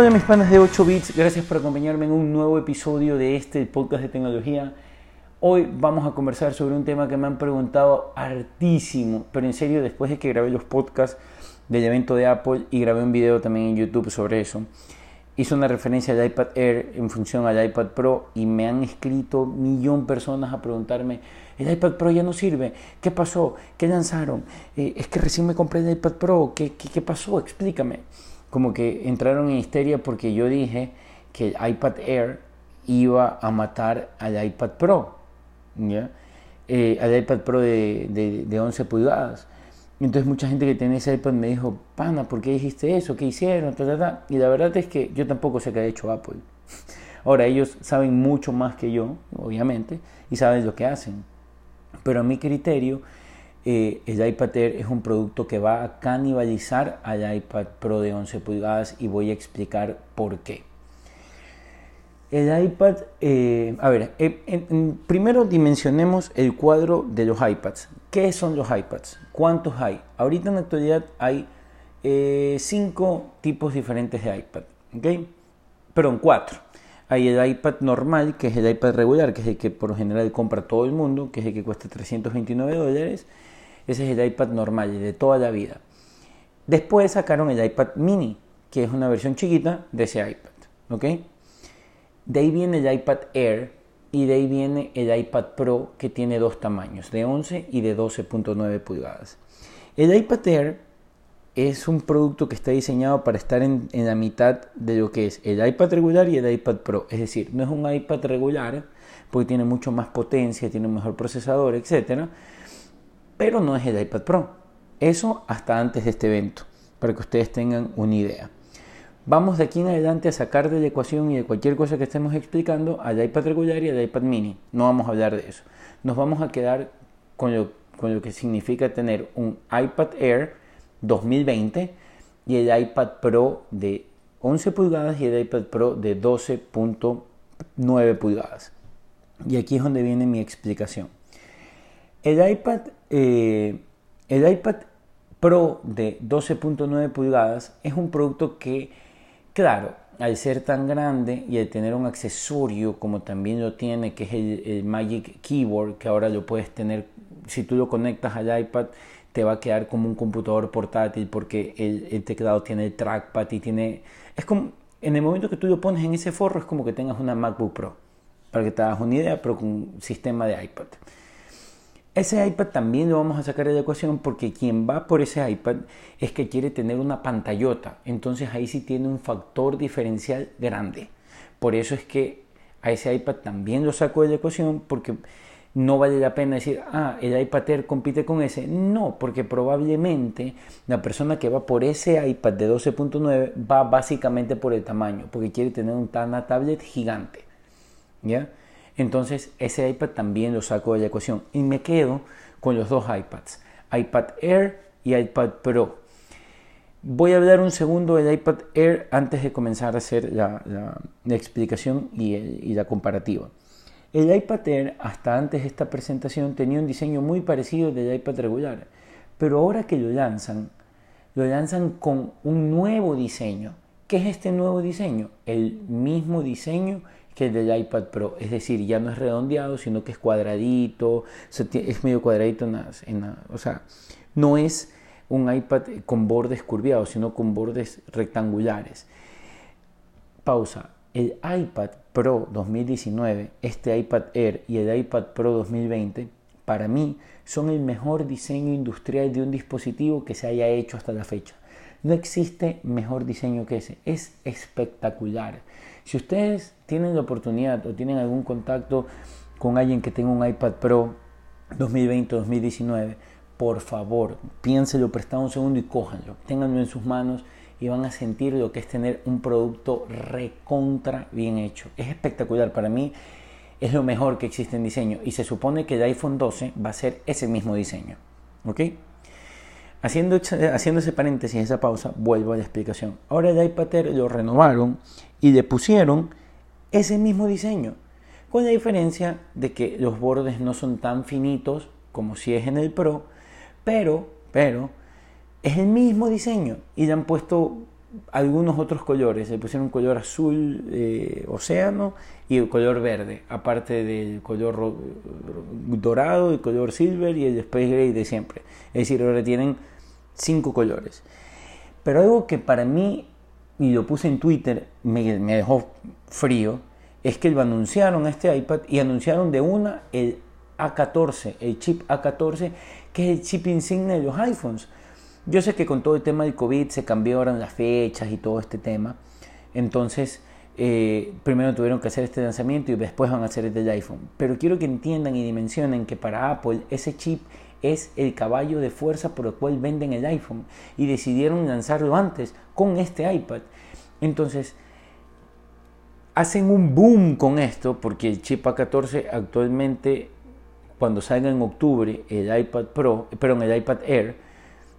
Hola mis panas de 8 bits, gracias por acompañarme en un nuevo episodio de este podcast de tecnología. Hoy vamos a conversar sobre un tema que me han preguntado hartísimo, pero en serio después de que grabé los podcasts del evento de Apple y grabé un video también en YouTube sobre eso. Hice una referencia al iPad Air en función al iPad Pro y me han escrito millón personas a preguntarme, el iPad Pro ya no sirve, ¿qué pasó? ¿Qué lanzaron? Eh, es que recién me compré el iPad Pro, ¿qué, qué, qué pasó? Explícame. Como que entraron en histeria porque yo dije que el iPad Air iba a matar al iPad Pro, ¿ya? Eh, al iPad Pro de, de, de 11 pulgadas. Entonces mucha gente que tenía ese iPad me dijo, pana, ¿por qué dijiste eso? ¿Qué hicieron? Y la verdad es que yo tampoco sé qué ha hecho Apple. Ahora, ellos saben mucho más que yo, obviamente, y saben lo que hacen. Pero a mi criterio, eh, el iPad Air es un producto que va a canibalizar al iPad Pro de 11 pulgadas y voy a explicar por qué. El iPad, eh, a ver, eh, primero dimensionemos el cuadro de los iPads. ¿Qué son los iPads? ¿Cuántos hay? Ahorita en la actualidad hay cinco tipos diferentes de iPad, ¿ok? Perdón, cuatro. Hay el iPad normal, que es el iPad regular, que es el que por lo general compra todo el mundo, que es el que cuesta 329 dólares. Ese es el iPad normal, de toda la vida. Después sacaron el iPad mini, que es una versión chiquita de ese iPad, ¿ok? De ahí viene el iPad Air y de ahí viene el iPad Pro que tiene dos tamaños, de 11 y de 12.9 pulgadas. El iPad Air es un producto que está diseñado para estar en, en, la mitad de lo que es el iPad regular y el iPad Pro. Es decir, no es un iPad regular porque tiene mucho más potencia, tiene un mejor procesador, etc. Pero no es el iPad Pro. Eso hasta antes de este evento, para que ustedes tengan una idea. Vamos de aquí en adelante a sacar de la ecuación y de cualquier cosa que estemos explicando al iPad regular y al iPad mini. No vamos a hablar de eso. Nos vamos a quedar con lo, con lo que significa tener un iPad Air 2020 y el iPad Pro de 11 pulgadas y el iPad Pro de 12.9 pulgadas. Y aquí es donde viene mi explicación. El iPad, eh, el iPad Pro de 12.9 pulgadas es un producto que Claro, al ser tan grande y al tener un accesorio como también lo tiene, que es el, Magic Keyboard, que ahora lo puedes tener, si tú lo conectas al iPad, te va a quedar como un computador portátil porque el, teclado tiene el trackpad y tiene... Es como, en el momento que tú lo pones en ese forro, es como que tengas una MacBook Pro, para que te hagas una idea, pero con un sistema de iPad. Ese iPad también lo vamos a sacar de la ecuación porque quien va por ese iPad es que quiere tener una pantallota. Entonces ahí sí tiene un factor diferencial grande. Por eso es que a ese iPad también lo saco de la ecuación porque no vale la pena decir, ah, el iPad Air compite con ese. No, porque probablemente la persona que va por ese iPad de 12.9 va básicamente por el tamaño, porque quiere tener una tablet gigante. ¿Ya? Entonces ese iPad también lo saco de la ecuación y me quedo con los dos iPads, iPad Air y iPad Pro. Voy a hablar un segundo del iPad Air antes de comenzar a hacer la, explicación y, y la comparativa. El iPad Air hasta antes de esta presentación tenía un diseño muy parecido al del iPad regular, pero ahora que lo lanzan, lo lanzan con un nuevo diseño. ¿Qué es este nuevo diseño? El mismo diseño que el del iPad Pro. Es decir, ya no es redondeado, sino que es cuadradito, es medio cuadradito, en o sea, no es un iPad con bordes curviados, sino con bordes rectangulares. Pausa. El iPad Pro 2019, este iPad Air y el iPad Pro 2020, para mí son el mejor diseño industrial de un dispositivo que se haya hecho hasta la fecha. No existe mejor diseño que ese. Es espectacular. Si ustedes tienen la oportunidad o tienen algún contacto con alguien que tenga un iPad Pro 2020-2019, por favor, piénselo, prestado un segundo y cójanlo. Ténganlo en sus manos y van a sentir lo que es tener un producto recontra bien hecho. Es espectacular. Para mí es lo mejor que existe en diseño y se supone que el iPhone 12 va a ser ese mismo diseño. ¿Ok? Haciendo, haciendo ese paréntesis, esa pausa, vuelvo a la explicación. Ahora el iPad lo renovaron y le pusieron ese mismo diseño, con la diferencia de que los bordes no son tan finitos como si es en el Pro, pero, pero es el mismo diseño y le han puesto algunos otros colores. Le pusieron un color azul eh, océano y el color verde, aparte del color dorado, el color silver y el space gray de siempre. Es decir, ahora tienen cinco colores. Pero algo que para mí, y lo puse en Twitter, me, me dejó frío, es que lo anunciaron a este iPad y anunciaron de una el A14, el chip A14, que es el chip insignia de los iPhones. Yo sé que con todo el tema del COVID se cambiaron las fechas y todo este tema. Entonces, eh, primero tuvieron que hacer este lanzamiento y después van a hacer el del iPhone. Pero quiero que entiendan y dimensionen que para Apple ese chip es el caballo de fuerza por el cual venden el iPhone. Y decidieron lanzarlo antes con este iPad. Entonces, hacen un boom con esto porque el chip A14 actualmente, cuando salga en octubre el iPad Pro, perdón, el iPad Air,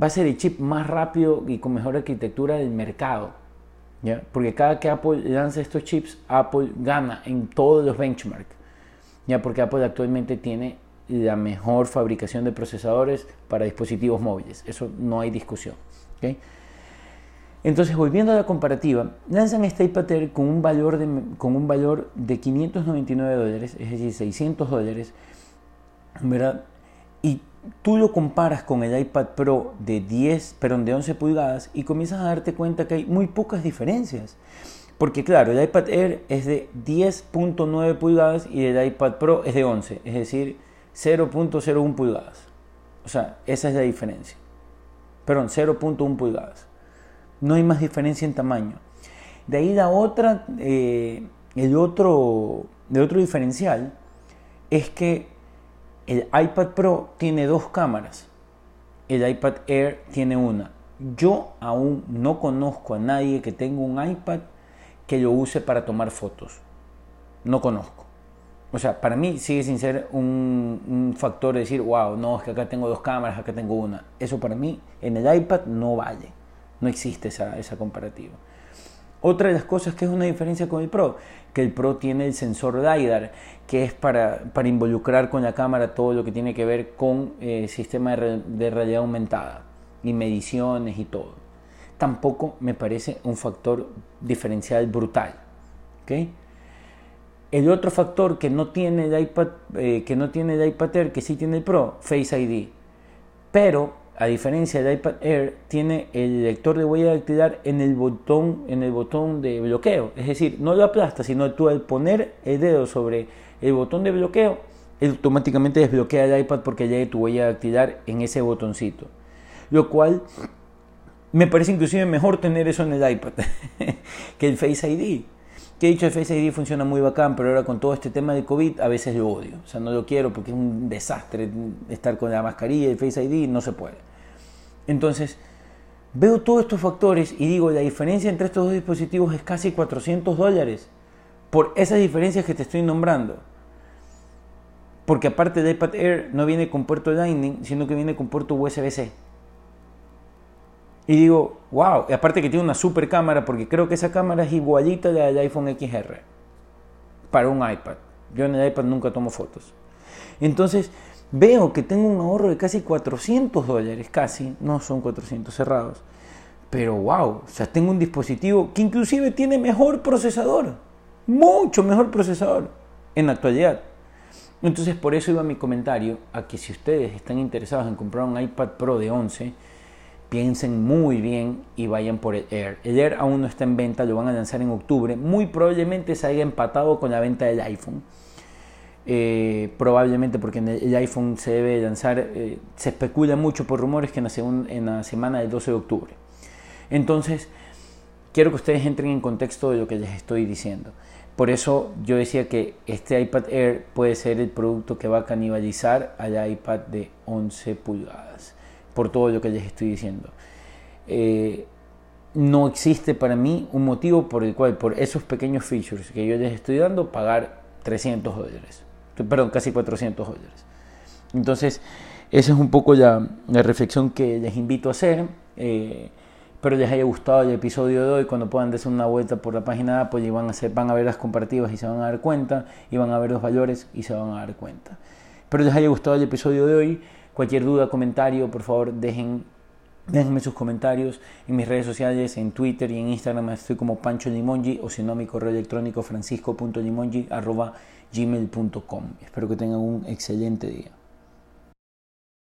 va a ser el chip más rápido y con mejor arquitectura del mercado. ¿ya? Porque cada que Apple lanza estos chips, Apple gana en todos los benchmarks. ¿ya? Porque Apple actualmente tiene la mejor fabricación de procesadores para dispositivos móviles. Eso no hay discusión. Entonces, volviendo a la comparativa, lanzan este iPad Air con un valor de, con un valor de 599 dólares, es decir, 600 dólares, ¿verdad? Y tú lo comparas con el iPad Pro de 10, perdón, de 11 pulgadas y comienzas a darte cuenta que hay muy pocas diferencias. Porque claro, el iPad Air es de 10.9 pulgadas y el iPad Pro es de 11, es decir, 0.01 pulgadas. O sea, esa es la diferencia. Perdón, 0.1 pulgadas. No hay más diferencia en tamaño. De ahí la otra, eh, el, otro, el otro diferencial es que el iPad Pro tiene dos cámaras, el iPad Air tiene una. Yo aún no conozco a nadie que tenga un iPad que lo use para tomar fotos. No conozco. O sea, para mí sigue sin ser un, factor de decir, wow, no, es que acá tengo dos cámaras, acá tengo una. Eso para mí en el iPad no vale. No existe esa, esa comparativa. Otra de las cosas que es una diferencia con el Pro, que el Pro tiene el sensor LiDAR, que es para, para involucrar con la cámara todo lo que tiene que ver con el eh, sistema de, realidad aumentada y mediciones y todo. Tampoco me parece un factor diferencial brutal. El otro factor que no tiene el iPad, eh, que no tiene el iPad Air, que sí tiene el Pro, Face ID. Pero a diferencia del iPad Air, tiene el lector de huella dactilar en el botón, en el botón de bloqueo. Es decir, no lo aplasta, sino tú al poner el dedo sobre el botón de bloqueo, automáticamente desbloquea el iPad porque ya hay tu huella dactilar en ese botoncito. Lo cual me parece inclusive mejor tener eso en el iPad que el Face ID. Que dicho, Face ID funciona muy bacán, pero ahora con todo este tema de COVID a veces lo odio. O sea, no lo quiero porque es un desastre estar con la mascarilla y Face ID, no se puede. Entonces, veo todos estos factores y digo, la diferencia entre estos dos dispositivos es casi 400 dólares por esas diferencias que te estoy nombrando. Porque aparte del iPad Air no viene con puerto Lightning, sino que viene con puerto USB-C. Y digo, wow, y aparte que tiene una super cámara, porque creo que esa cámara es igualita a la del iPhone XR para un iPad. Yo en el iPad nunca tomo fotos. Entonces, veo que tengo un ahorro de casi 400 dólares, casi, no son 400 cerrados. Pero wow, o sea, tengo un dispositivo que inclusive tiene mejor procesador, mucho mejor procesador en la actualidad. Entonces por eso iba mi comentario a que si ustedes están interesados en comprar un iPad Pro de 11, piensen muy bien y vayan por el Air. El Air aún no está en venta, lo van a lanzar en octubre. Muy probablemente se haya empatado con la venta del iPhone. Eh, probablemente porque el iPhone se debe lanzar, eh, se especula mucho por rumores que en la, en la semana del 12 de octubre. Entonces, quiero que ustedes entren en contexto de lo que les estoy diciendo. Por eso yo decía que este iPad Air puede ser el producto que va a canibalizar al iPad de 11 pulgadas por todo lo que les estoy diciendo. Eh, no existe para mí un motivo por el cual, por esos pequeños features que yo les estoy dando, pagar 300 dólares. Perdón, casi 400 dólares. Entonces, esa es un poco la, reflexión que les invito a hacer. Eh, espero les haya gustado el episodio de hoy. Cuando puedan darse una vuelta por la página de van a ver las comparativas y se van a dar cuenta. Y van a ver los valores y se van a dar cuenta. Espero les haya gustado el episodio de hoy. Cualquier duda, comentario, por favor, dejen Déjenme sus comentarios en mis redes sociales, en Twitter y en Instagram estoy como Pancho Limongi o si no mi correo electrónico francisco.limongi arroba gmail.com. Espero que tengan un excelente día.